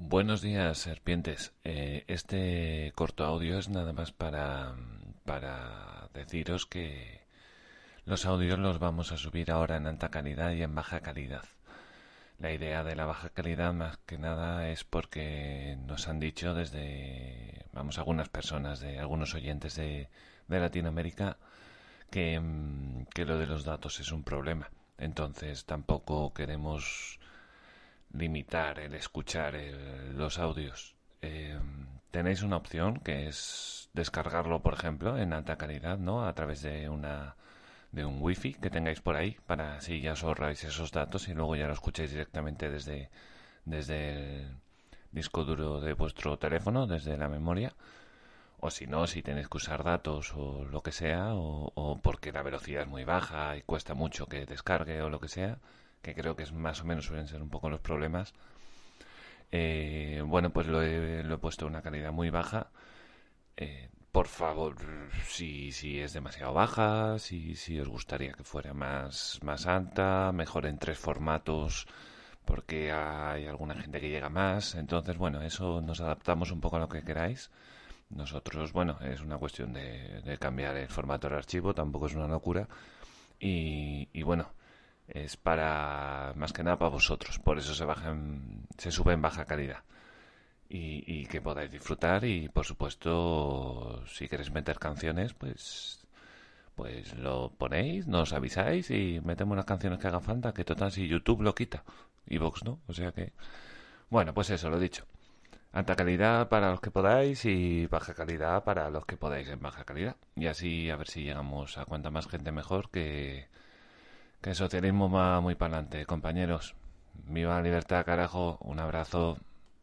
Buenos días, serpientes. Eh, este corto audio es nada más para, para deciros que los audios los vamos a subir ahora en alta calidad y en baja calidad. La idea de la baja calidad más que nada es porque nos han dicho desde, vamos, algunas personas, de algunos oyentes de, de Latinoamérica, que, mm, que lo de los datos es un problema. Entonces tampoco queremos limitar el escuchar los audios. Eh, tenéis una opción que es descargarlo, por ejemplo, en alta calidad, ¿no? A través de una de un wifi que tengáis por ahí para así ya os ahorráis esos datos y luego ya lo escucháis directamente desde desde el disco duro de vuestro teléfono, desde la memoria. O si no, si tenéis que usar datos o lo que sea, o, o porque la velocidad es muy baja y cuesta mucho que descargue o lo que sea, que creo que es más o menos suelen ser un poco los problemas. Eh, bueno, pues lo he, puesto a una calidad muy baja. Eh, por favor, si, si es demasiado baja, si, si os gustaría que fuera más, más alta, mejor en tres formatos, porque hay alguna gente que llega más. Entonces, bueno, eso nos adaptamos un poco a lo que queráis. Nosotros, bueno, es una cuestión de, cambiar el formato del archivo, tampoco es una locura. Y bueno, es para más que nada para vosotros. Por eso se bajan se sube en baja calidad. Y, y, que podáis disfrutar y por supuesto si queréis meter canciones pues pues lo ponéis nos avisáis y metemos unas canciones que hagan falta que total si YouTube lo quita y Vox no o sea que bueno pues eso lo dicho. Alta calidad para los que podáis y baja calidad para los que podáis en baja calidad. Y así a ver si llegamos a cuanta más gente mejor que que el socialismo va muy para adelante, compañeros. Viva la libertad, carajo. Un abrazo.